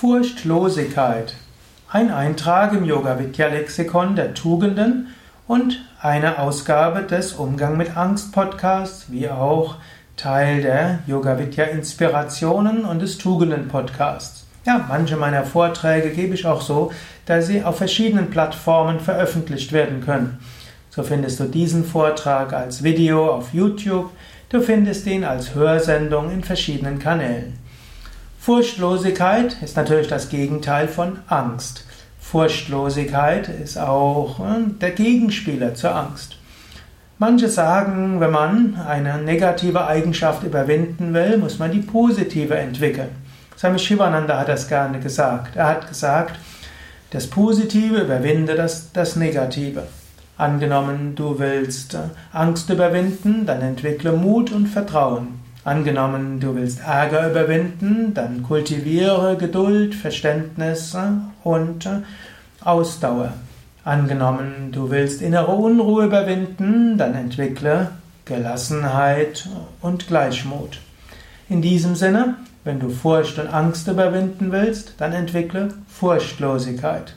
Furchtlosigkeit. Ein Eintrag im Yoga Vidya Lexikon der Tugenden und eine Ausgabe des Umgang mit Angst Podcasts, wie auch Teil der Yoga Vidya Inspirationen und des Tugenden Podcasts. Ja, manche meiner Vorträge gebe ich auch so, dass sie auf verschiedenen Plattformen veröffentlicht werden können. So findest du diesen Vortrag als Video auf YouTube, du findest ihn als Hörsendung in verschiedenen Kanälen. Furchtlosigkeit ist natürlich das Gegenteil von Angst. Furchtlosigkeit ist auch äh, der Gegenspieler zur Angst. Manche sagen, wenn man eine negative Eigenschaft überwinden will, muss man die positive entwickeln. Swami Shivananda hat das gerne gesagt. Er hat gesagt, das Positive überwinde das, das Negative. Angenommen, du willst äh, Angst überwinden, dann entwickle Mut und Vertrauen. Angenommen, du willst Ärger überwinden, dann kultiviere Geduld, Verständnis und äh, Ausdauer. Angenommen, du willst innere Unruhe überwinden, dann entwickle Gelassenheit und Gleichmut. In diesem Sinne, wenn du Furcht und Angst überwinden willst, dann entwickle Furchtlosigkeit.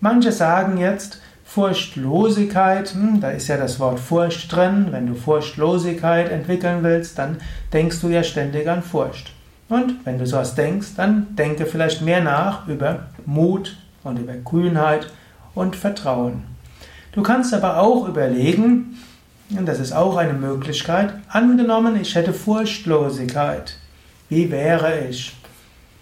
Manche sagen jetzt, Furchtlosigkeit, hm, da ist ja das Wort Furcht drin. Wenn du Furchtlosigkeit entwickeln willst, dann denkst du ja ständig an Furcht. Und wenn du sowas denkst, dann denke vielleicht mehr nach über Mut und über Kühnheit und Vertrauen. Du kannst aber auch überlegen, und das ist auch eine Möglichkeit, angenommen, ich hätte Furchtlosigkeit. Wie wäre ich?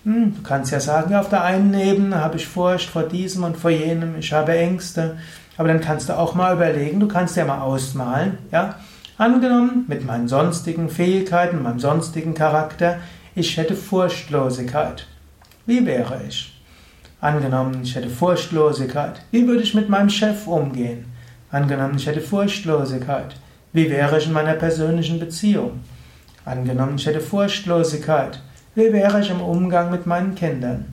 Hm, du kannst ja sagen, auf der einen Ebene habe ich Furcht vor diesem und vor jenem, ich habe Ängste. Aber dann kannst du auch mal überlegen, du kannst ja mal ausmalen, ja. Angenommen, mit meinen sonstigen Fähigkeiten, meinem sonstigen Charakter, ich hätte Furchtlosigkeit. Wie wäre ich? Angenommen, ich hätte Furchtlosigkeit. Wie würde ich mit meinem Chef umgehen? Angenommen, ich hätte Furchtlosigkeit. Wie wäre ich in meiner persönlichen Beziehung? Angenommen, ich hätte Furchtlosigkeit. Wie wäre ich im Umgang mit meinen Kindern?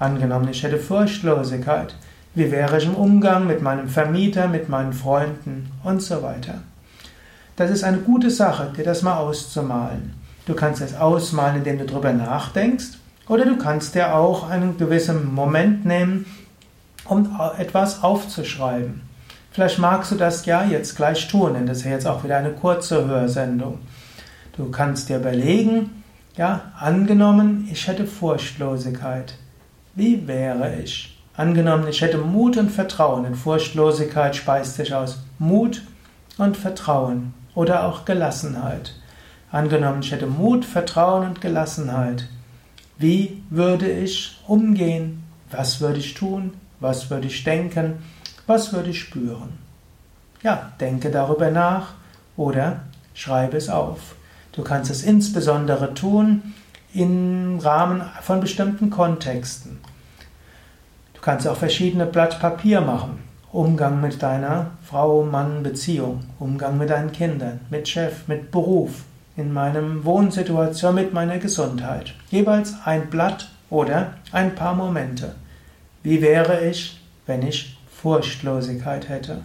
Angenommen, ich hätte Furchtlosigkeit. Wie wäre ich im Umgang mit meinem Vermieter, mit meinen Freunden und so weiter? Das ist eine gute Sache, dir das mal auszumalen. Du kannst es ausmalen, indem du darüber nachdenkst, oder du kannst dir auch einen gewissen Moment nehmen, um etwas aufzuschreiben. Vielleicht magst du das ja jetzt gleich tun, denn das ist ja jetzt auch wieder eine kurze Hörsendung. Du kannst dir überlegen, ja, angenommen, ich hätte Furchtlosigkeit. Wie wäre ich? Angenommen, ich hätte Mut und Vertrauen. Denn Furchtlosigkeit speist sich aus Mut und Vertrauen oder auch Gelassenheit. Angenommen, ich hätte Mut, Vertrauen und Gelassenheit. Wie würde ich umgehen? Was würde ich tun? Was würde ich denken? Was würde ich spüren? Ja, denke darüber nach oder schreibe es auf. Du kannst es insbesondere tun im Rahmen von bestimmten Kontexten. Du kannst auch verschiedene Blatt Papier machen. Umgang mit deiner Frau-Mann-Beziehung, Umgang mit deinen Kindern, mit Chef, mit Beruf, in meinem Wohnsituation, mit meiner Gesundheit. Jeweils ein Blatt oder ein paar Momente. Wie wäre ich, wenn ich Furchtlosigkeit hätte?